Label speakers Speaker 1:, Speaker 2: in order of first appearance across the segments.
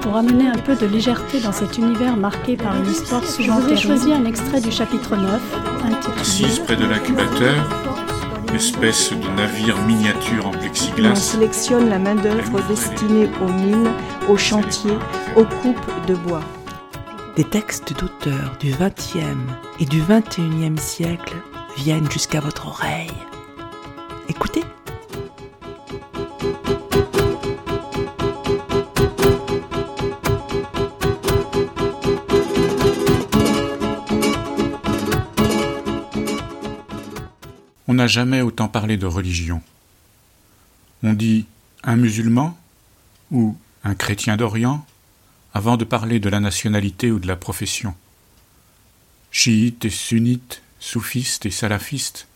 Speaker 1: Pour amener un peu de légèreté dans cet univers marqué par une histoire souvent Je vous ai choisi un extrait du chapitre 9, intitulé
Speaker 2: Assise près de l'incubateur, espèce de navire miniature en plexiglas.
Speaker 3: On sélectionne la main-d'œuvre destinée aux mines, aux chantiers, aux coupes de bois.
Speaker 4: Des textes d'auteurs du XXe et du XXIe siècle viennent jusqu'à votre oreille. Écoutez.
Speaker 2: N'a jamais autant parlé de religion. On dit un musulman ou un chrétien d'Orient avant de parler de la nationalité ou de la profession. Chiites et sunnites, soufistes et salafistes,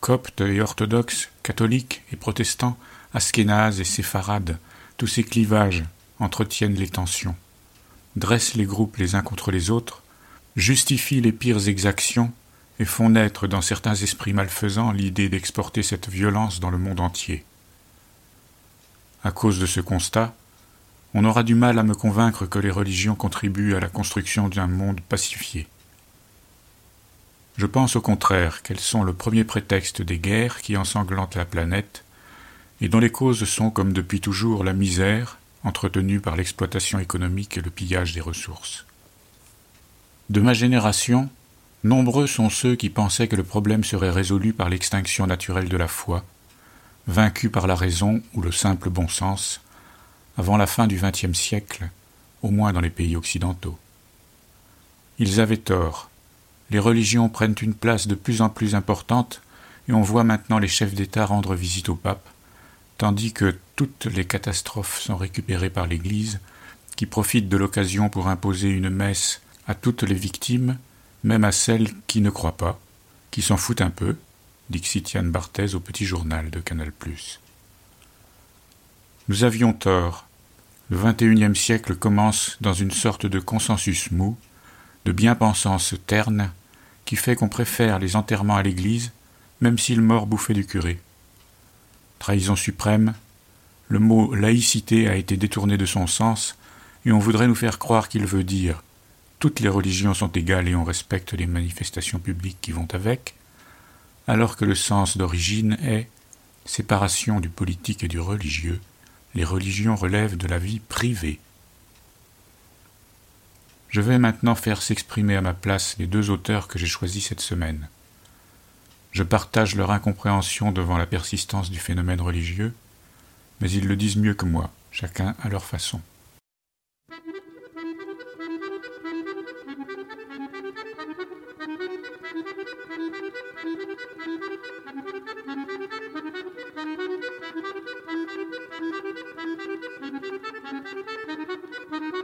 Speaker 2: coptes et orthodoxes, catholiques et protestants, askénazes et séfarades, tous ces clivages entretiennent les tensions, dressent les groupes les uns contre les autres, justifient les pires exactions et font naître dans certains esprits malfaisants l'idée d'exporter cette violence dans le monde entier. À cause de ce constat, on aura du mal à me convaincre que les religions contribuent à la construction d'un monde pacifié. Je pense au contraire qu'elles sont le premier prétexte des guerres qui ensanglantent la planète, et dont les causes sont, comme depuis toujours, la misère, entretenue par l'exploitation économique et le pillage des ressources. De ma génération, nombreux sont ceux qui pensaient que le problème serait résolu par l'extinction naturelle de la foi, vaincue par la raison ou le simple bon sens, avant la fin du XXe siècle, au moins dans les pays occidentaux. Ils avaient tort, les religions prennent une place de plus en plus importante et on voit maintenant les chefs d'État rendre visite au pape, tandis que toutes les catastrophes sont récupérées par l'Église, qui profite de l'occasion pour imposer une messe à toutes les victimes, même à celles qui ne croient pas, qui s'en foutent un peu, dit Xitian Barthez au petit journal de Canal. Nous avions tort. Le XXIe siècle commence dans une sorte de consensus mou, de bien-pensance terne qui fait qu'on préfère les enterrements à l'église, même si le mort bouffait du curé. Trahison suprême, le mot laïcité a été détourné de son sens, et on voudrait nous faire croire qu'il veut dire toutes les religions sont égales et on respecte les manifestations publiques qui vont avec, alors que le sens d'origine est séparation du politique et du religieux, les religions relèvent de la vie privée. Je vais maintenant faire s'exprimer à ma place les deux auteurs que j'ai choisis cette semaine. Je partage leur incompréhension devant la persistance du phénomène religieux, mais ils le disent mieux que moi, chacun à leur façon. Thank you.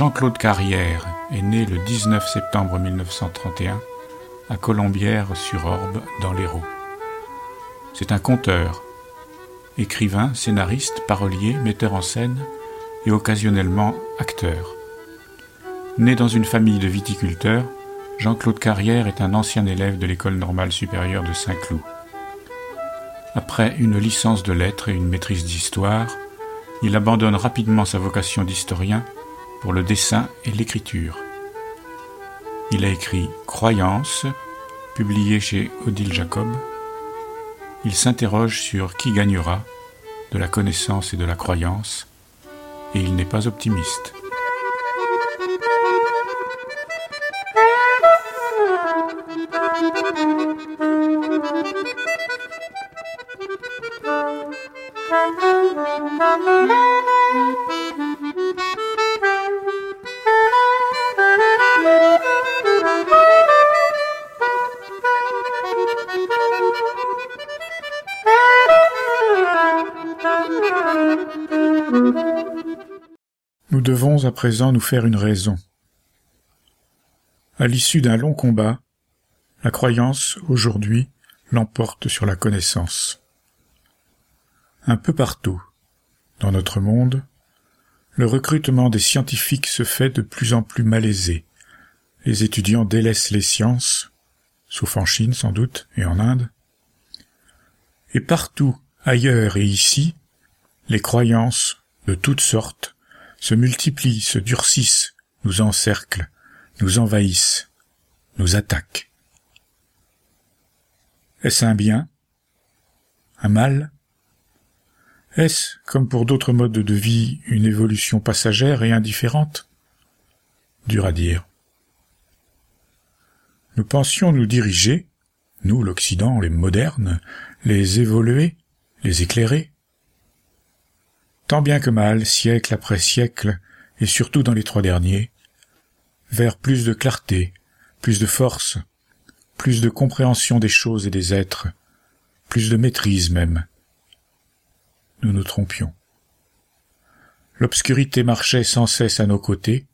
Speaker 2: Jean-Claude Carrière est né le 19 septembre 1931 à Colombières-sur-Orbe, dans l'Hérault. C'est un conteur, écrivain, scénariste, parolier, metteur en scène et occasionnellement acteur. Né dans une famille de viticulteurs, Jean-Claude Carrière est un ancien élève de l'École normale supérieure de Saint-Cloud. Après une licence de lettres et une maîtrise d'histoire, il abandonne rapidement sa vocation d'historien pour le dessin et l'écriture. Il a écrit Croyance, publié chez Odile Jacob, il s'interroge sur qui gagnera, de la connaissance et de la croyance, et il n'est pas optimiste. À présent nous faire une raison. À l'issue d'un long combat, la croyance, aujourd'hui, l'emporte sur la connaissance. Un peu partout, dans notre monde, le recrutement des scientifiques se fait de plus en plus malaisé. Les étudiants délaissent les sciences, sauf en Chine sans doute et en Inde. Et partout, ailleurs et ici, les croyances, de toutes sortes, se multiplient, se durcissent, nous encerclent, nous envahissent, nous attaquent. Est-ce un bien? Un mal? Est-ce, comme pour d'autres modes de vie, une évolution passagère et indifférente? Dur à dire. Nous pensions nous diriger, nous l'Occident, les modernes, les évolués, les éclairés, tant bien que mal, siècle après siècle, et surtout dans les trois derniers, vers plus de clarté, plus de force, plus de compréhension des choses et des êtres, plus de maîtrise même. Nous nous trompions. L'obscurité marchait sans cesse à nos côtés,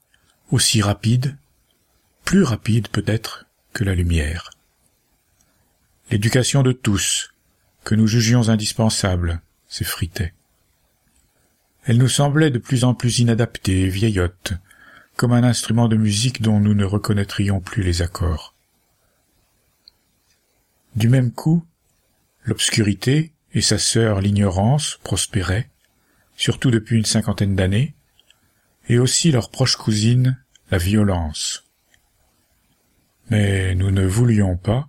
Speaker 2: aussi rapide, plus rapide peut-être que la lumière. L'éducation de tous, que nous jugions indispensable, s'effritait. Elle nous semblait de plus en plus inadaptée et vieillotte, comme un instrument de musique dont nous ne reconnaîtrions plus les accords. Du même coup, l'obscurité et sa sœur l'ignorance prospéraient, surtout depuis une cinquantaine d'années, et aussi leur proche cousine, la violence. Mais nous ne voulions pas,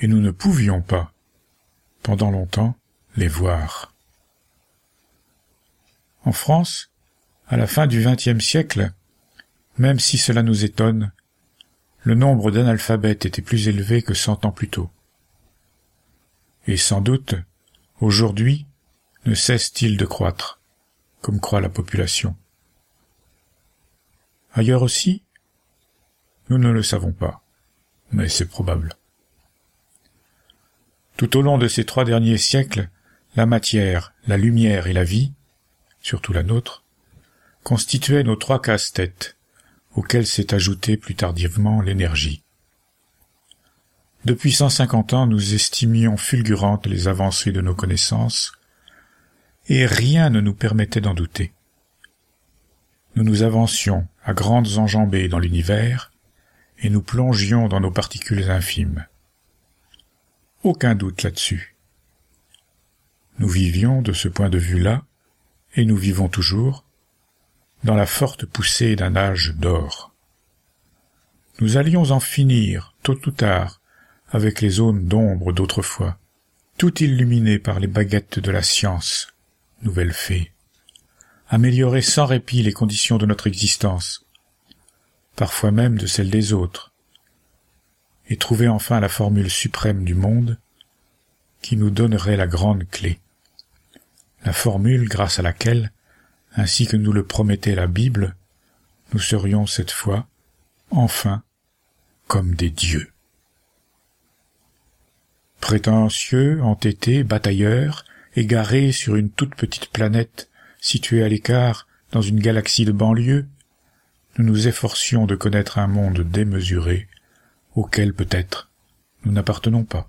Speaker 2: et nous ne pouvions pas, pendant longtemps, les voir. En France, à la fin du XXe siècle, même si cela nous étonne, le nombre d'analphabètes était plus élevé que cent ans plus tôt. Et sans doute, aujourd'hui, ne cesse-t-il de croître, comme croît la population. Ailleurs aussi Nous ne le savons pas, mais c'est probable. Tout au long de ces trois derniers siècles, la matière, la lumière et la vie surtout la nôtre, constituaient nos trois casse-têtes, auxquels s'est ajoutée plus tardivement l'énergie. Depuis cent cinquante ans, nous estimions fulgurantes les avancées de nos connaissances, et rien ne nous permettait d'en douter. Nous nous avancions à grandes enjambées dans l'univers, et nous plongions dans nos particules infimes. Aucun doute là-dessus. Nous vivions, de ce point de vue-là, et nous vivons toujours, dans la forte poussée d'un âge d'or. Nous allions en finir, tôt ou tard, avec les zones d'ombre d'autrefois, tout illuminées par les baguettes de la science, nouvelle fée, améliorer sans répit les conditions de notre existence, parfois même de celles des autres, et trouver enfin la formule suprême du monde qui nous donnerait la grande clé la formule grâce à laquelle, ainsi que nous le promettait la Bible, nous serions cette fois, enfin, comme des dieux. Prétentieux, entêtés, batailleurs, égarés sur une toute petite planète située à l'écart dans une galaxie de banlieue, nous nous efforcions de connaître un monde démesuré auquel peut-être nous n'appartenons pas.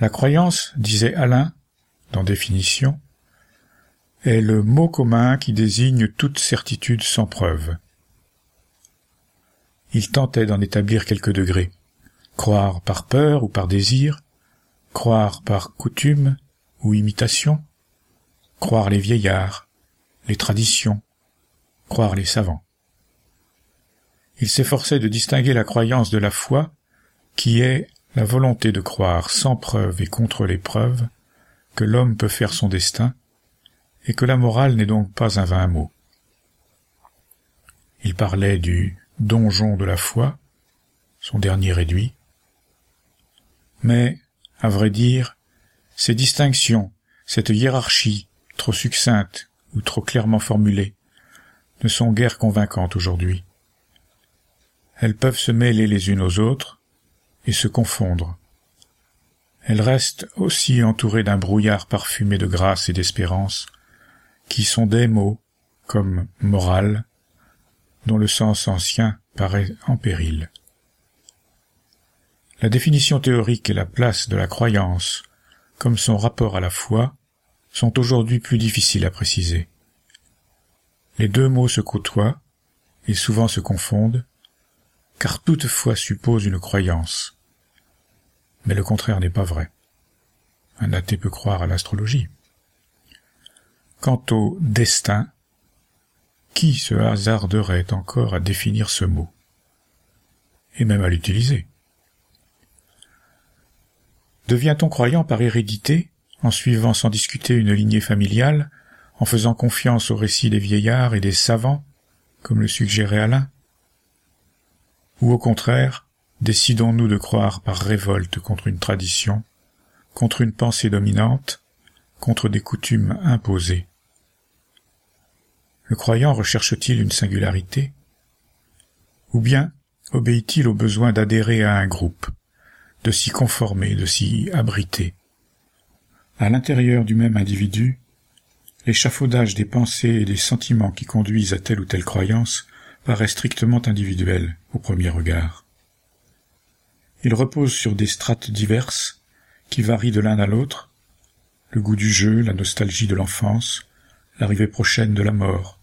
Speaker 2: La croyance, disait Alain, dans définition, est le mot commun qui désigne toute certitude sans preuve. Il tentait d'en établir quelques degrés. Croire par peur ou par désir, croire par coutume ou imitation, croire les vieillards, les traditions, croire les savants. Il s'efforçait de distinguer la croyance de la foi, qui est la volonté de croire sans preuve et contre les preuves que l'homme peut faire son destin, et que la morale n'est donc pas un vain mot. Il parlait du donjon de la foi, son dernier réduit, mais, à vrai dire, ces distinctions, cette hiérarchie, trop succincte ou trop clairement formulée, ne sont guère convaincantes aujourd'hui. Elles peuvent se mêler les unes aux autres, et se confondre. Elles restent aussi entourées d'un brouillard parfumé de grâce et d'espérance, qui sont des mots, comme morale, dont le sens ancien paraît en péril. La définition théorique et la place de la croyance, comme son rapport à la foi, sont aujourd'hui plus difficiles à préciser. Les deux mots se côtoient et souvent se confondent, car toute foi suppose une croyance. Mais le contraire n'est pas vrai. Un athée peut croire à l'astrologie. Quant au destin, qui se hasarderait encore à définir ce mot? Et même à l'utiliser Devient-on croyant par hérédité, en suivant sans discuter une lignée familiale, en faisant confiance aux récits des vieillards et des savants, comme le suggérait Alain? Ou au contraire, décidons-nous de croire par révolte contre une tradition, contre une pensée dominante, contre des coutumes imposées. Le croyant recherche-t-il une singularité? Ou bien obéit-il au besoin d'adhérer à un groupe, de s'y conformer, de s'y abriter? À l'intérieur du même individu, l'échafaudage des pensées et des sentiments qui conduisent à telle ou telle croyance paraît strictement individuel au premier regard. Il repose sur des strates diverses qui varient de l'un à l'autre, le goût du jeu, la nostalgie de l'enfance, l'arrivée prochaine de la mort,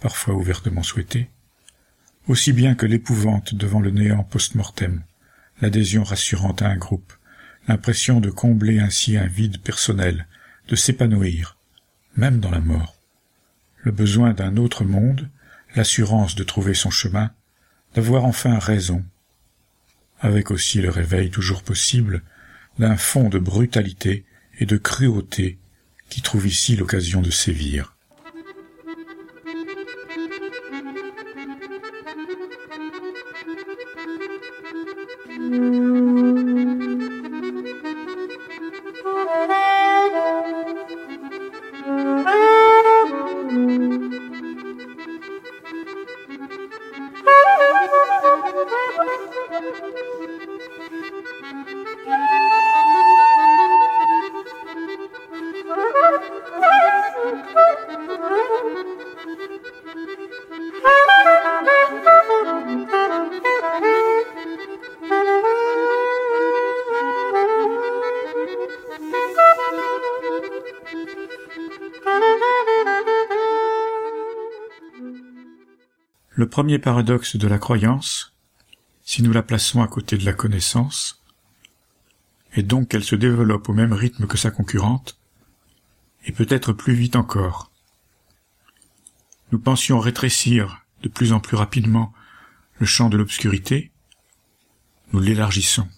Speaker 2: parfois ouvertement souhaitée, aussi bien que l'épouvante devant le néant post-mortem, l'adhésion rassurante à un groupe, l'impression de combler ainsi un vide personnel, de s'épanouir, même dans la mort, le besoin d'un autre monde l'assurance de trouver son chemin, d'avoir enfin raison, avec aussi le réveil toujours possible d'un fond de brutalité et de cruauté qui trouve ici l'occasion de sévir. Le premier paradoxe de la croyance, si nous la plaçons à côté de la connaissance, est donc qu'elle se développe au même rythme que sa concurrente, et peut-être plus vite encore. Nous pensions rétrécir de plus en plus rapidement le champ de l'obscurité, nous l'élargissons.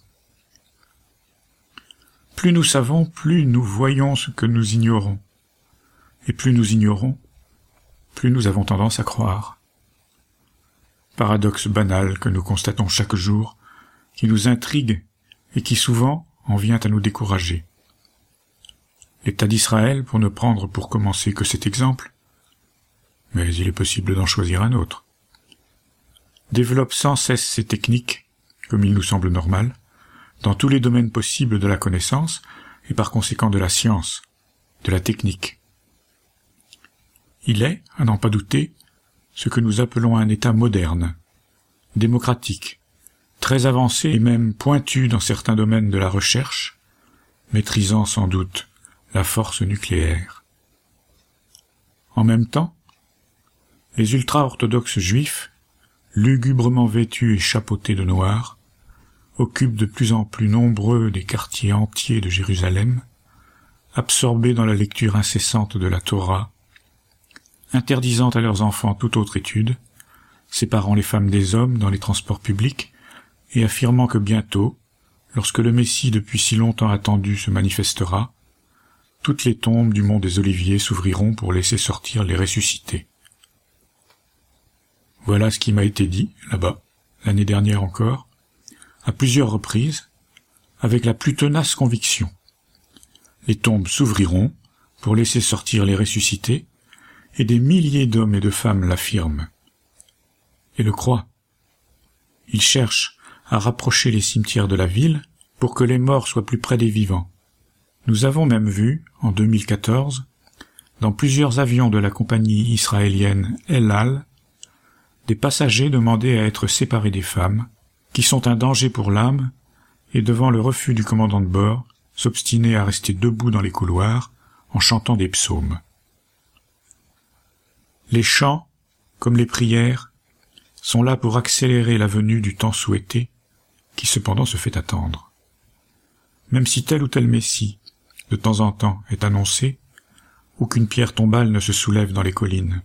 Speaker 2: Plus nous savons, plus nous voyons ce que nous ignorons, et plus nous ignorons, plus nous avons tendance à croire paradoxe banal que nous constatons chaque jour, qui nous intrigue et qui souvent en vient à nous décourager. L'État d'Israël, pour ne prendre pour commencer que cet exemple, mais il est possible d'en choisir un autre, développe sans cesse ces techniques, comme il nous semble normal, dans tous les domaines possibles de la connaissance et par conséquent de la science, de la technique. Il est, à n'en pas douter, ce que nous appelons un État moderne, démocratique, très avancé et même pointu dans certains domaines de la recherche, maîtrisant sans doute la force nucléaire. En même temps, les ultra-orthodoxes juifs, lugubrement vêtus et chapeautés de noir, occupent de plus en plus nombreux des quartiers entiers de Jérusalem, absorbés dans la lecture incessante de la Torah, interdisant à leurs enfants toute autre étude, séparant les femmes des hommes dans les transports publics, et affirmant que bientôt, lorsque le Messie depuis si longtemps attendu se manifestera, toutes les tombes du mont des Oliviers s'ouvriront pour laisser sortir les ressuscités. Voilà ce qui m'a été dit, là-bas, l'année dernière encore, à plusieurs reprises, avec la plus tenace conviction. Les tombes s'ouvriront pour laisser sortir les ressuscités, et des milliers d'hommes et de femmes l'affirment. Et le croient. Ils cherchent à rapprocher les cimetières de la ville pour que les morts soient plus près des vivants. Nous avons même vu, en 2014, dans plusieurs avions de la compagnie israélienne El Al, des passagers demander à être séparés des femmes, qui sont un danger pour l'âme, et devant le refus du commandant de bord, s'obstiner à rester debout dans les couloirs en chantant des psaumes. Les chants, comme les prières, sont là pour accélérer la venue du temps souhaité, qui cependant se fait attendre. Même si tel ou tel Messie, de temps en temps, est annoncé, aucune pierre tombale ne se soulève dans les collines.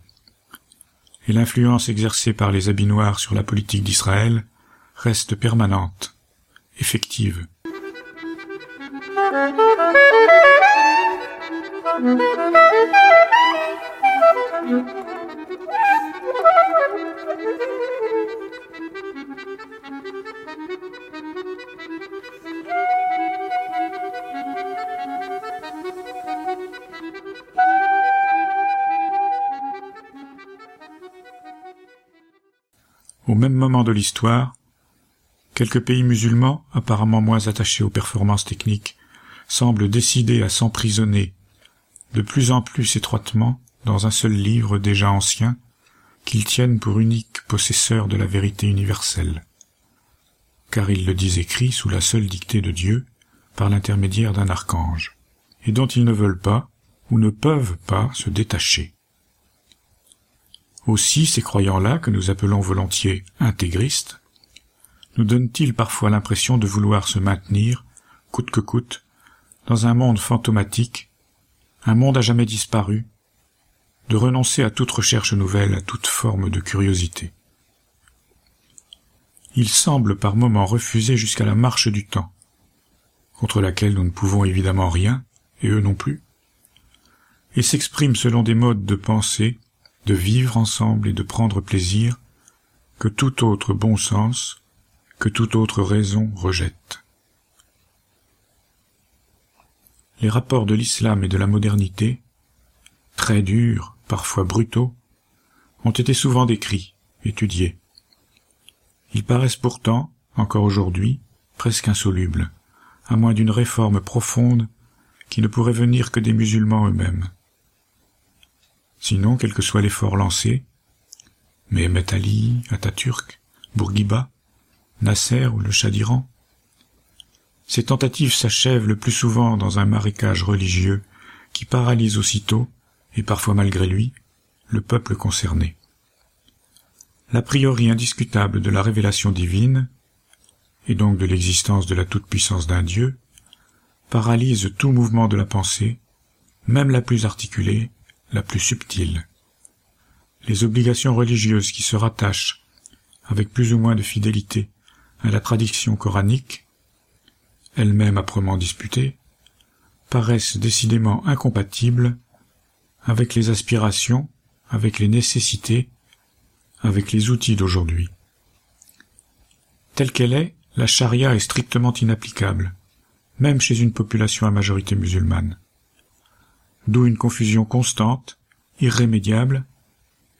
Speaker 2: Et l'influence exercée par les habits noirs sur la politique d'Israël reste permanente, effective. Au même moment de l'histoire, quelques pays musulmans, apparemment moins attachés aux performances techniques, semblent décidés à s'emprisonner de plus en plus étroitement dans un seul livre déjà ancien, qu'ils tiennent pour unique possesseur de la vérité universelle. Car ils le disent écrit sous la seule dictée de Dieu, par l'intermédiaire d'un archange, et dont ils ne veulent pas ou ne peuvent pas se détacher. Aussi ces croyants-là, que nous appelons volontiers intégristes, nous donnent-ils parfois l'impression de vouloir se maintenir, coûte que coûte, dans un monde fantomatique, un monde à jamais disparu, de renoncer à toute recherche nouvelle, à toute forme de curiosité. Ils semblent par moments refuser jusqu'à la marche du temps, contre laquelle nous ne pouvons évidemment rien, et eux non plus, et s'expriment selon des modes de pensée, de vivre ensemble et de prendre plaisir, que tout autre bon sens, que toute autre raison rejette. Les rapports de l'islam et de la modernité, très durs, parfois brutaux, ont été souvent décrits, étudiés. Ils paraissent pourtant, encore aujourd'hui, presque insolubles, à moins d'une réforme profonde qui ne pourrait venir que des musulmans eux-mêmes. Sinon, quel que soit l'effort lancé, Mehmet Ali, Atatürk, Bourguiba, Nasser ou le Shah d'Iran, ces tentatives s'achèvent le plus souvent dans un marécage religieux qui paralyse aussitôt et parfois malgré lui, le peuple concerné. L'a priori indiscutable de la révélation divine, et donc de l'existence de la toute-puissance d'un Dieu, paralyse tout mouvement de la pensée, même la plus articulée, la plus subtile. Les obligations religieuses qui se rattachent, avec plus ou moins de fidélité, à la tradition coranique, elle-même âprement disputée, paraissent décidément incompatibles avec les aspirations, avec les nécessités, avec les outils d'aujourd'hui. Telle qu'elle est, la charia est strictement inapplicable, même chez une population à majorité musulmane. D'où une confusion constante, irrémédiable,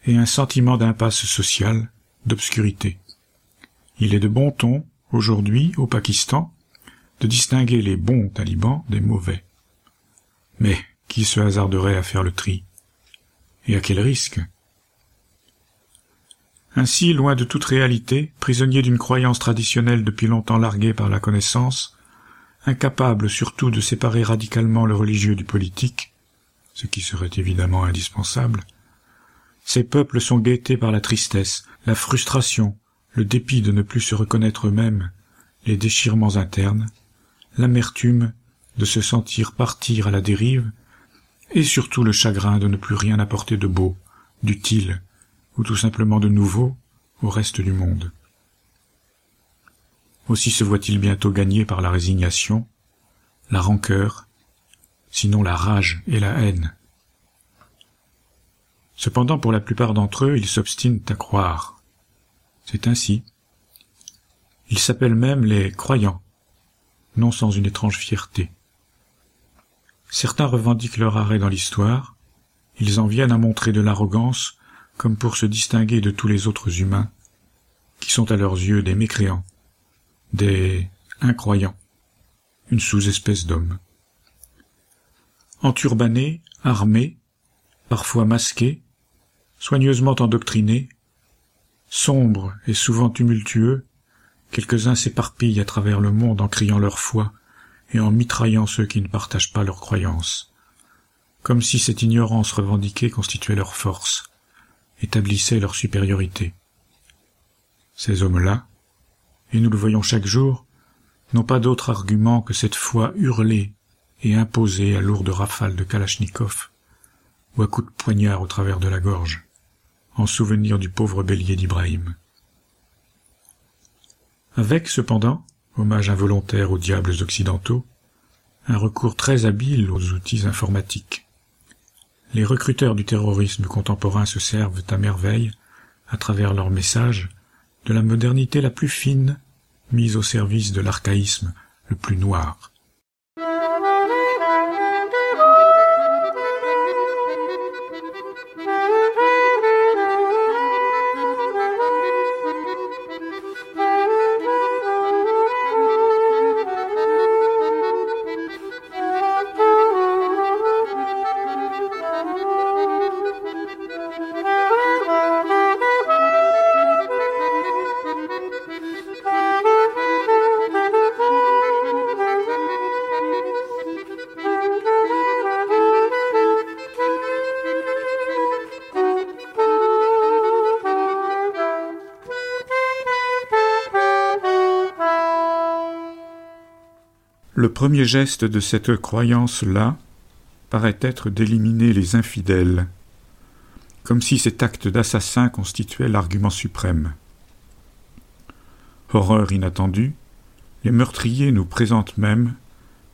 Speaker 2: et un sentiment d'impasse sociale, d'obscurité. Il est de bon ton, aujourd'hui, au Pakistan, de distinguer les bons talibans des mauvais. Mais qui se hasarderait à faire le tri? Et à quel risque? Ainsi, loin de toute réalité, prisonnier d'une croyance traditionnelle depuis longtemps larguée par la connaissance, incapables surtout de séparer radicalement le religieux du politique, ce qui serait évidemment indispensable, ces peuples sont guettés par la tristesse, la frustration, le dépit de ne plus se reconnaître eux-mêmes, les déchirements internes, l'amertume de se sentir partir à la dérive, et surtout le chagrin de ne plus rien apporter de beau, d'utile, ou tout simplement de nouveau au reste du monde. Aussi se voit-il bientôt gagné par la résignation, la rancœur, sinon la rage et la haine. Cependant, pour la plupart d'entre eux, ils s'obstinent à croire. C'est ainsi. Ils s'appellent même les croyants, non sans une étrange fierté. Certains revendiquent leur arrêt dans l'histoire, ils en viennent à montrer de l'arrogance comme pour se distinguer de tous les autres humains, qui sont à leurs yeux des mécréants, des incroyants, une sous-espèce d'hommes. Enturbanés, armés, parfois masqués, soigneusement endoctrinés, sombres et souvent tumultueux, quelques-uns s'éparpillent à travers le monde en criant leur foi et en mitraillant ceux qui ne partagent pas leurs croyances, comme si cette ignorance revendiquée constituait leur force, établissait leur supériorité. Ces hommes-là, et nous le voyons chaque jour, n'ont pas d'autre argument que cette foi hurlée et imposée à lourdes rafales de Kalachnikov, ou à coups de poignard au travers de la gorge, en souvenir du pauvre bélier d'Ibrahim. Avec, cependant, hommage involontaire aux diables occidentaux, un recours très habile aux outils informatiques. Les recruteurs du terrorisme contemporain se servent à merveille, à travers leurs messages, de la modernité la plus fine, mise au service de l'archaïsme le plus noir. Le premier geste de cette croyance-là paraît être d'éliminer les infidèles, comme si cet acte d'assassin constituait l'argument suprême. Horreur inattendue, les meurtriers nous présentent même,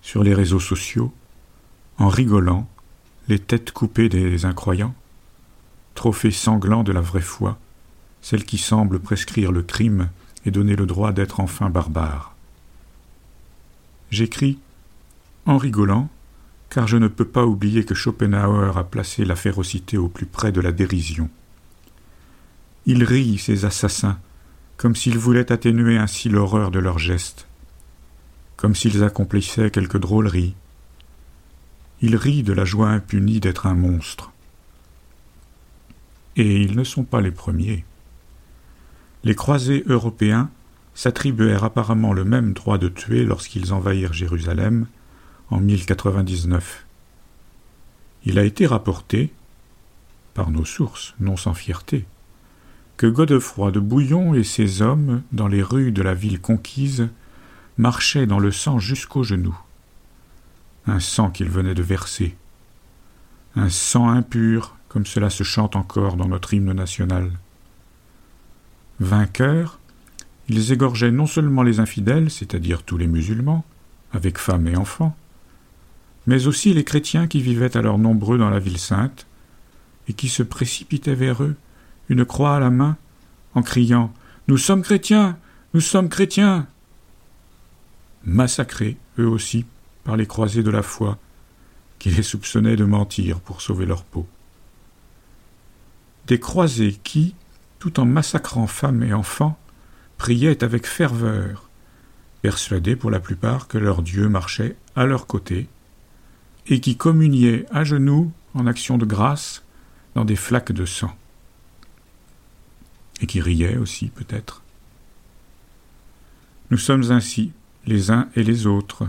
Speaker 2: sur les réseaux sociaux, en rigolant, les têtes coupées des incroyants, trophée sanglant de la vraie foi, celle qui semble prescrire le crime et donner le droit d'être enfin barbare. J'écris en rigolant, car je ne peux pas oublier que Schopenhauer a placé la férocité au plus près de la dérision. Il rit, ces assassins, comme s'ils voulaient atténuer ainsi l'horreur de leurs gestes, comme s'ils accomplissaient quelque drôlerie. Il rit de la joie impunie d'être un monstre. Et ils ne sont pas les premiers. Les croisés européens s'attribuèrent apparemment le même droit de tuer lorsqu'ils envahirent Jérusalem en 1099. Il a été rapporté, par nos sources, non sans fierté, que Godefroy de Bouillon et ses hommes, dans les rues de la ville conquise, marchaient dans le sang jusqu'aux genoux. Un sang qu'ils venaient de verser. Un sang impur, comme cela se chante encore dans notre hymne national. Vainqueurs, ils égorgeaient non seulement les infidèles, c'est-à-dire tous les musulmans, avec femmes et enfants, mais aussi les chrétiens qui vivaient alors nombreux dans la ville sainte, et qui se précipitaient vers eux, une croix à la main, en criant Nous sommes chrétiens Nous sommes chrétiens Massacrés, eux aussi, par les croisés de la foi, qui les soupçonnaient de mentir pour sauver leur peau. Des croisés qui, tout en massacrant femmes et enfants, priaient avec ferveur, persuadés pour la plupart que leur Dieu marchait à leur côté, et qui communiaient à genoux en action de grâce dans des flaques de sang, et qui riaient aussi peut-être. Nous sommes ainsi, les uns et les autres,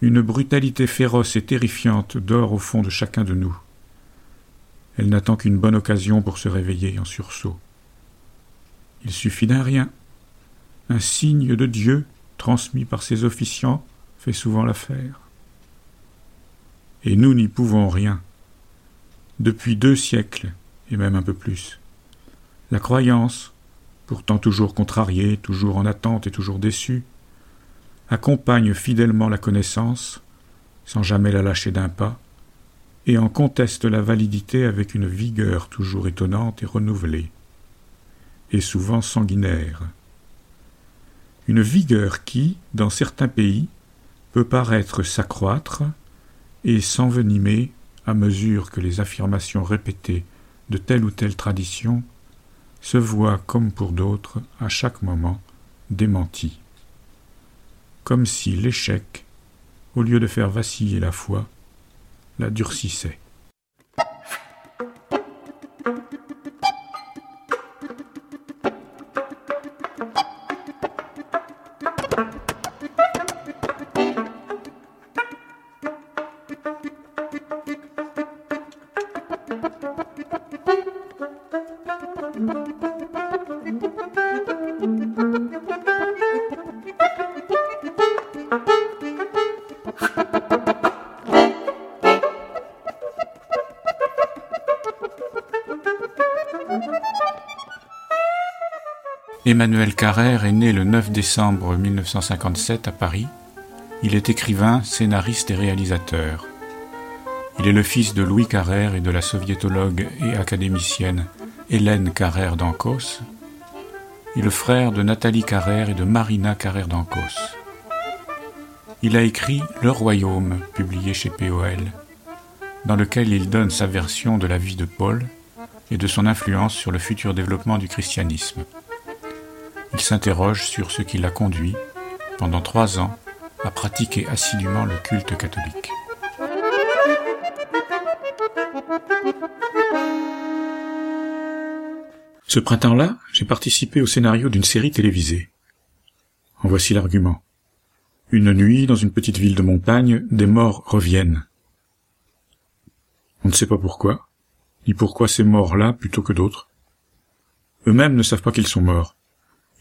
Speaker 2: Une brutalité féroce et terrifiante dort au fond de chacun de nous. Elle n'attend qu'une bonne occasion pour se réveiller en sursaut. Il suffit d'un rien. Un signe de Dieu, transmis par ses officiants, fait souvent l'affaire. Et nous n'y pouvons rien. Depuis deux siècles, et même un peu plus. La croyance, pourtant toujours contrariée, toujours en attente et toujours déçue, accompagne fidèlement la connaissance, sans jamais la lâcher d'un pas, et en conteste la validité avec une vigueur toujours étonnante et renouvelée, et souvent sanguinaire. Une vigueur qui, dans certains pays, peut paraître s'accroître et s'envenimer à mesure que les affirmations répétées de telle ou telle tradition se voient, comme pour d'autres, à chaque moment, démenties. Comme si l'échec, au lieu de faire vaciller la foi, la durcissait. Emmanuel Carrère est né le 9 décembre 1957 à Paris. Il est écrivain, scénariste et réalisateur. Il est le fils de Louis Carrère et de la soviétologue et académicienne Hélène Carrère d'Ancos, et le frère de Nathalie Carrère et de Marina Carrère d'Ancos. Il a écrit Le Royaume, publié chez POL, dans lequel il donne sa version de la vie de Paul et de son influence sur le futur développement du christianisme il s'interroge sur ce qui l'a conduit, pendant trois ans, à pratiquer assidûment le culte catholique. Ce printemps-là, j'ai participé au scénario d'une série télévisée. En voici l'argument. Une nuit, dans une petite ville de montagne, des morts reviennent. On ne sait pas pourquoi, ni pourquoi ces morts-là plutôt que d'autres. Eux-mêmes ne savent pas qu'ils sont morts.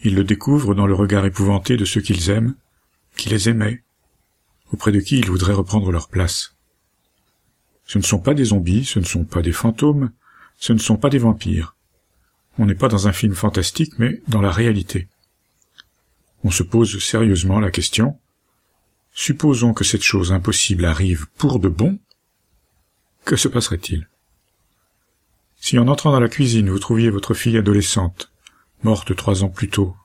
Speaker 2: Ils le découvrent dans le regard épouvanté de ceux qu'ils aiment, qui les aimaient, auprès de qui ils voudraient reprendre leur place. Ce ne sont pas des zombies, ce ne sont pas des fantômes, ce ne sont pas des vampires. On n'est pas dans un film fantastique, mais dans la réalité. On se pose sérieusement la question, supposons que cette chose impossible arrive pour de bon, que se passerait-il? Si en entrant dans la cuisine vous trouviez votre fille adolescente, morte trois ans plus tôt,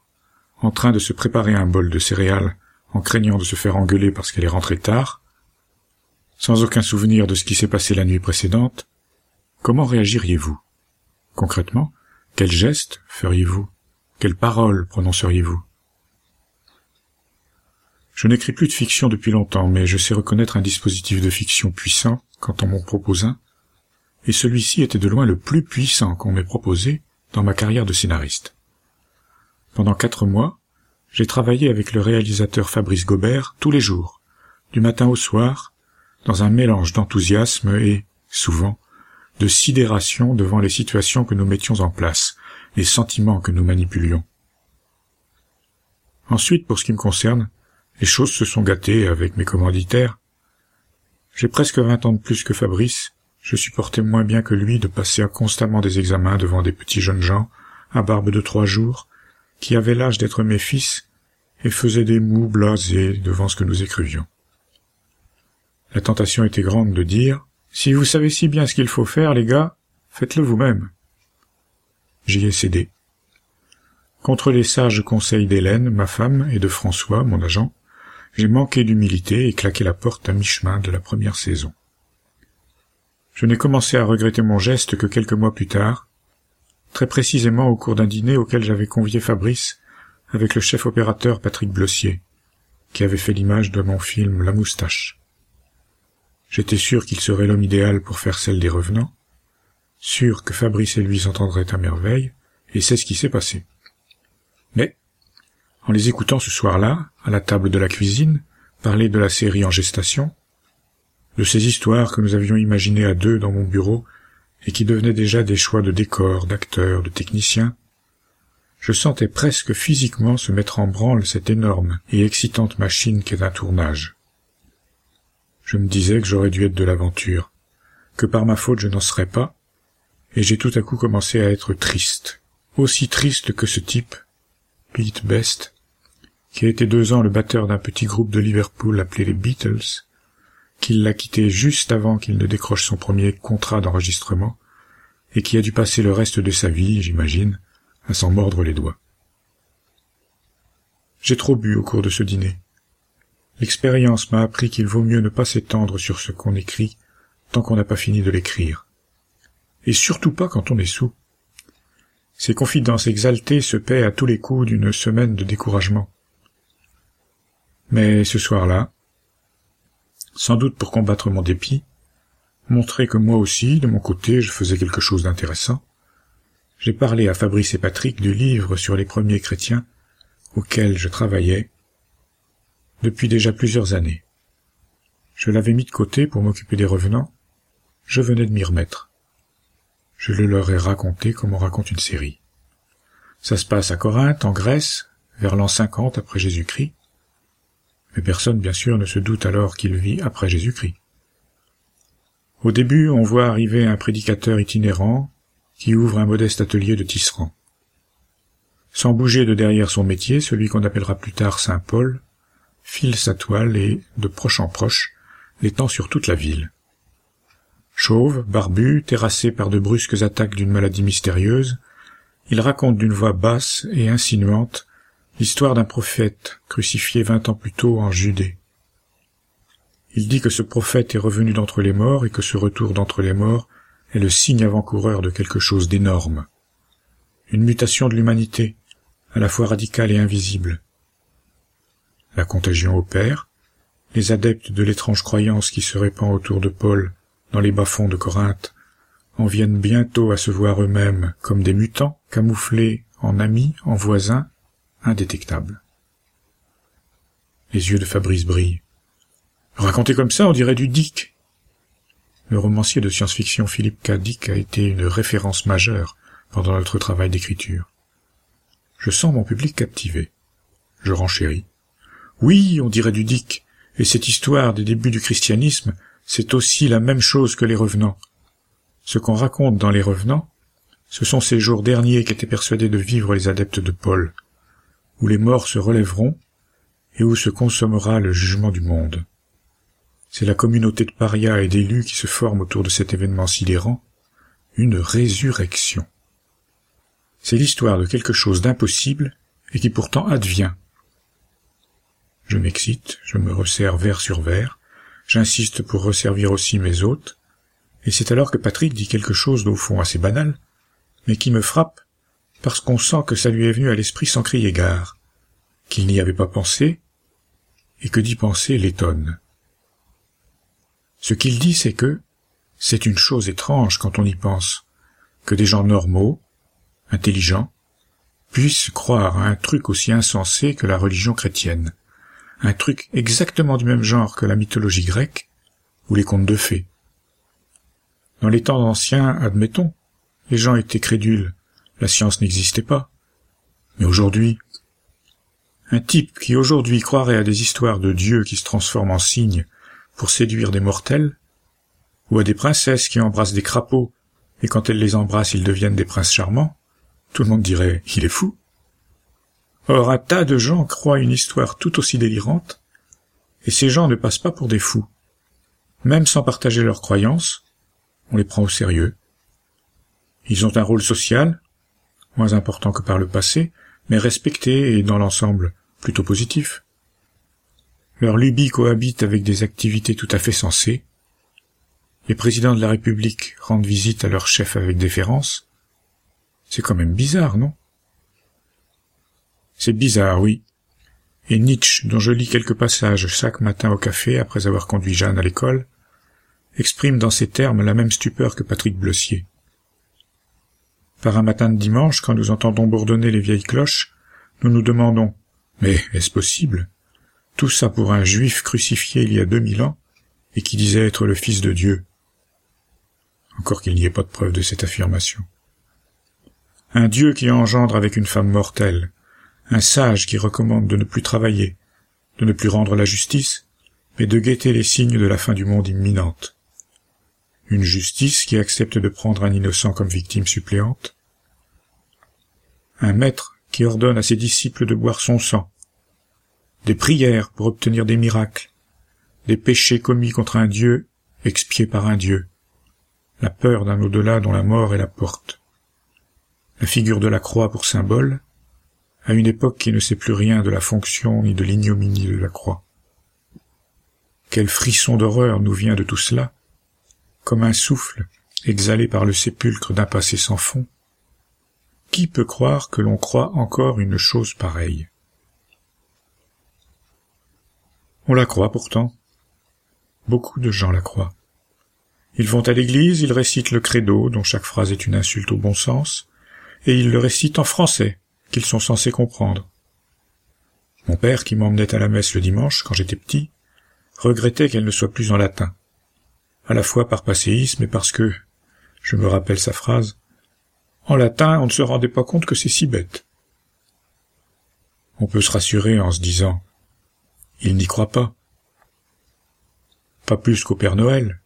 Speaker 2: en train de se préparer un bol de céréales, en craignant de se faire engueuler parce qu'elle est rentrée tard, sans aucun souvenir de ce qui s'est passé la nuit précédente, comment réagiriez-vous? Concrètement, quel geste feriez-vous? Quelles paroles prononceriez-vous? Je n'écris plus de fiction depuis longtemps, mais je sais reconnaître un dispositif de fiction puissant quand on m'en propose un, et celui-ci était de loin le plus puissant qu'on m'ait proposé dans ma carrière de scénariste. Pendant quatre mois, j'ai travaillé avec le réalisateur Fabrice Gobert tous les jours, du matin au soir, dans un mélange d'enthousiasme et, souvent, de sidération devant les situations que nous mettions en place, les sentiments que nous manipulions. Ensuite, pour ce qui me concerne, les choses se sont gâtées avec mes commanditaires. J'ai presque vingt ans de plus que Fabrice, je supportais moins bien que lui de passer constamment des examens devant des petits jeunes gens, à barbe de trois jours, qui avaient l'âge d'être mes fils, et faisaient des mous blasés devant ce que nous écrivions. La tentation était grande de dire Si vous savez si bien ce qu'il faut faire, les gars, faites-le vous-même. J'y ai cédé. Contre les sages conseils d'Hélène, ma femme, et de François, mon agent, j'ai manqué d'humilité et claqué la porte à mi-chemin de la première saison. Je n'ai commencé à regretter mon geste que quelques mois plus tard, très précisément au cours d'un dîner auquel j'avais convié Fabrice avec le chef opérateur Patrick Blossier, qui avait fait l'image de mon film La moustache. J'étais sûr qu'il serait l'homme idéal pour faire celle des revenants, sûr que Fabrice et lui s'entendraient à merveille, et c'est ce qui s'est passé. Mais, en les écoutant ce soir-là, à la table de la cuisine, parler de la série en gestation, de ces histoires que nous avions imaginées à deux dans mon bureau et qui devenaient déjà des choix de décors, d'acteurs, de techniciens, je sentais presque physiquement se mettre en branle cette énorme et excitante machine qu'est un tournage. Je me disais que j'aurais dû être de l'aventure, que par ma faute je n'en serais pas, et j'ai tout à coup commencé à être triste, aussi triste que ce type, Pete Best, qui a été deux ans le batteur d'un petit groupe de Liverpool appelé les Beatles, qu'il l'a quitté juste avant qu'il ne décroche son premier contrat d'enregistrement, et qui a dû passer le reste de sa vie, j'imagine, à s'en mordre les doigts. J'ai trop bu au cours de ce dîner. L'expérience m'a appris qu'il vaut mieux ne pas s'étendre sur ce qu'on écrit tant qu'on n'a pas fini de l'écrire. Et surtout pas quand on est sous. Ces confidences exaltées se paient à tous les coups d'une semaine de découragement. Mais ce soir-là, sans doute pour combattre mon dépit, montrer que moi aussi, de mon côté, je faisais quelque chose d'intéressant, j'ai parlé à Fabrice et Patrick du livre sur les premiers chrétiens auquel je travaillais depuis déjà plusieurs années. Je l'avais mis de côté pour m'occuper des revenants, je venais de m'y remettre. Je le leur ai raconté comme on raconte une série. Ça se passe à Corinthe, en Grèce, vers l'an 50 après Jésus-Christ, mais personne bien sûr ne se doute alors qu'il vit après Jésus-Christ. Au début, on voit arriver un prédicateur itinérant qui ouvre un modeste atelier de tisserand. Sans bouger de derrière son métier, celui qu'on appellera plus tard Saint Paul file sa toile et, de proche en proche, l'étend sur toute la ville. Chauve, barbu, terrassé par de brusques attaques d'une maladie mystérieuse, il raconte d'une voix basse et insinuante l'histoire d'un prophète crucifié vingt ans plus tôt en Judée. Il dit que ce prophète est revenu d'entre les morts et que ce retour d'entre les morts est le signe avant-coureur de quelque chose d'énorme. Une mutation de l'humanité, à la fois radicale et invisible. La contagion opère, les adeptes de l'étrange croyance qui se répand autour de Paul dans les bas-fonds de Corinthe en viennent bientôt à se voir eux-mêmes comme des mutants camouflés en amis, en voisins, indétectables. Les yeux de Fabrice brillent. Raconté comme ça, on dirait du Dick. Le romancier de science-fiction Philippe K. Dick a été une référence majeure pendant notre travail d'écriture. Je sens mon public captivé. Je renchéris. Oui, on dirait du Dick, et cette histoire des débuts du christianisme, c'est aussi la même chose que les revenants. Ce qu'on raconte dans les revenants, ce sont ces jours derniers qu'étaient persuadés de vivre les adeptes de Paul, où les morts se relèveront et où se consommera le jugement du monde. C'est la communauté de parias et d'élus qui se forme autour de cet événement sidérant, une résurrection. C'est l'histoire de quelque chose d'impossible et qui pourtant advient. Je m'excite, je me resserre verre sur verre, j'insiste pour resservir aussi mes hôtes, et c'est alors que Patrick dit quelque chose d'au fond assez banal, mais qui me frappe parce qu'on sent que ça lui est venu à l'esprit sans crier gare, qu'il n'y avait pas pensé, et que d'y penser l'étonne. Ce qu'il dit, c'est que c'est une chose étrange quand on y pense, que des gens normaux, intelligents, puissent croire à un truc aussi insensé que la religion chrétienne, un truc exactement du même genre que la mythologie grecque ou les contes de fées. Dans les temps anciens, admettons, les gens étaient crédules, la science n'existait pas. Mais aujourd'hui, un type qui aujourd'hui croirait à des histoires de Dieu qui se transforment en cygnes pour séduire des mortels, ou à des princesses qui embrassent des crapauds, et quand elles les embrassent ils deviennent des princes charmants, tout le monde dirait il est fou. Or un tas de gens croient une histoire tout aussi délirante, et ces gens ne passent pas pour des fous. Même sans partager leurs croyances, on les prend au sérieux. Ils ont un rôle social, moins important que par le passé, mais respecté et dans l'ensemble plutôt positif. Leur lubie cohabite avec des activités tout à fait sensées. Les présidents de la République rendent visite à leur chef avec déférence. C'est quand même bizarre, non? C'est bizarre, oui. Et Nietzsche, dont je lis quelques passages chaque matin au café après avoir conduit Jeanne à l'école, exprime dans ces termes la même stupeur que Patrick Bleussier. Par un matin de dimanche, quand nous entendons bourdonner les vieilles cloches, nous nous demandons Mais est-ce possible? Tout ça pour un juif crucifié il y a deux mille ans et qui disait être le Fils de Dieu. Encore qu'il n'y ait pas de preuve de cette affirmation. Un Dieu qui engendre avec une femme mortelle, un sage qui recommande de ne plus travailler, de ne plus rendre la justice, mais de guetter les signes de la fin du monde imminente. Une justice qui accepte de prendre un innocent comme victime suppléante. Un maître qui ordonne à ses disciples de boire son sang. Des prières pour obtenir des miracles. Des péchés commis contre un Dieu expiés par un Dieu. La peur d'un au-delà dont la mort est la porte. La figure de la croix pour symbole, à une époque qui ne sait plus rien de la fonction ni de l'ignominie de la croix. Quel frisson d'horreur nous vient de tout cela, comme un souffle exhalé par le sépulcre d'un passé sans fond. Qui peut croire que l'on croit encore une chose pareille? On la croit pourtant. Beaucoup de gens la croient. Ils vont à l'église, ils récitent le credo, dont chaque phrase est une insulte au bon sens, et ils le récitent en français, qu'ils sont censés comprendre. Mon père, qui m'emmenait à la messe le dimanche, quand j'étais petit, regrettait qu'elle ne soit plus en latin, à la fois par passéisme et parce que, je me rappelle sa phrase, en latin on ne se rendait pas compte que c'est si bête. On peut se rassurer en se disant, il n'y croit pas. Pas plus qu'au Père Noël.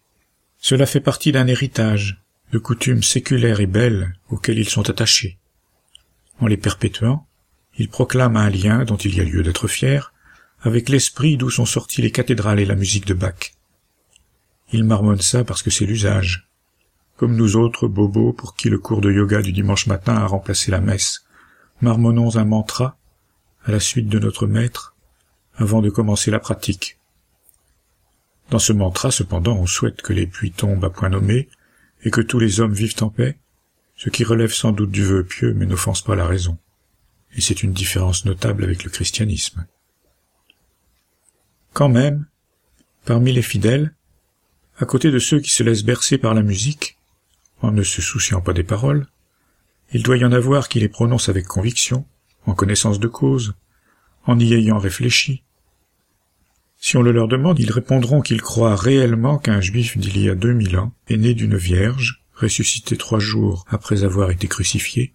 Speaker 2: Cela fait partie d'un héritage, de coutumes séculaires et belles auxquelles ils sont attachés. En les perpétuant, ils proclament un lien dont il y a lieu d'être fier avec l'esprit d'où sont sorties les cathédrales et la musique de Bach. Ils marmonnent ça parce que c'est l'usage. Comme nous autres bobos pour qui le cours de yoga du dimanche matin a remplacé la messe, marmonnons un mantra à la suite de notre maître avant de commencer la pratique. Dans ce mantra, cependant, on souhaite que les pluies tombent à point nommé et que tous les hommes vivent en paix, ce qui relève sans doute du vœu pieux mais n'offense pas la raison. Et c'est une différence notable avec le christianisme. Quand même, parmi les fidèles, à côté de ceux qui se laissent bercer par la musique, en ne se souciant pas des paroles, il doit y en avoir qui les prononcent avec conviction, en connaissance de cause, en y ayant réfléchi. Si on le leur demande, ils répondront qu'ils croient réellement qu'un juif d'il y a deux mille ans est né d'une vierge, ressuscité trois jours après avoir été crucifié,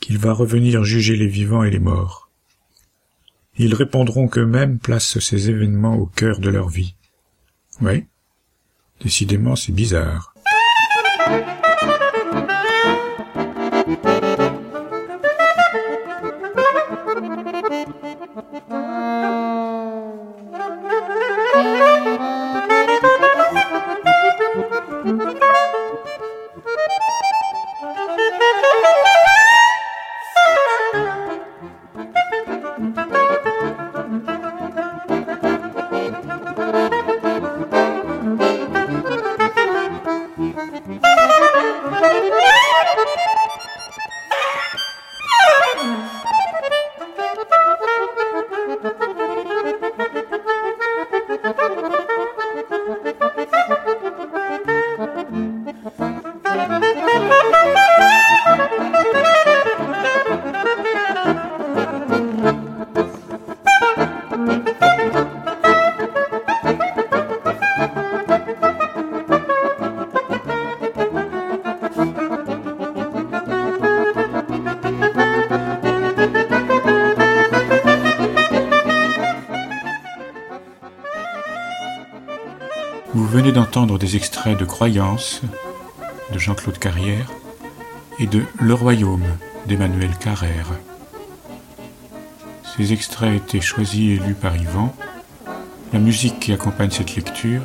Speaker 2: qu'il va revenir juger les vivants et les morts. Ils répondront qu'eux-mêmes placent ces événements au cœur de leur vie. Oui, décidément c'est bizarre. Venez d'entendre des extraits de Croyance de Jean-Claude Carrière et de Le Royaume d'Emmanuel Carrère. Ces extraits étaient choisis et lus par Yvan. La musique qui accompagne cette lecture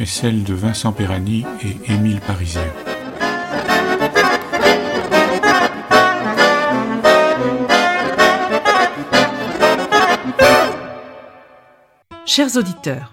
Speaker 2: est celle de Vincent Perani et Émile Parisien.
Speaker 4: Chers auditeurs,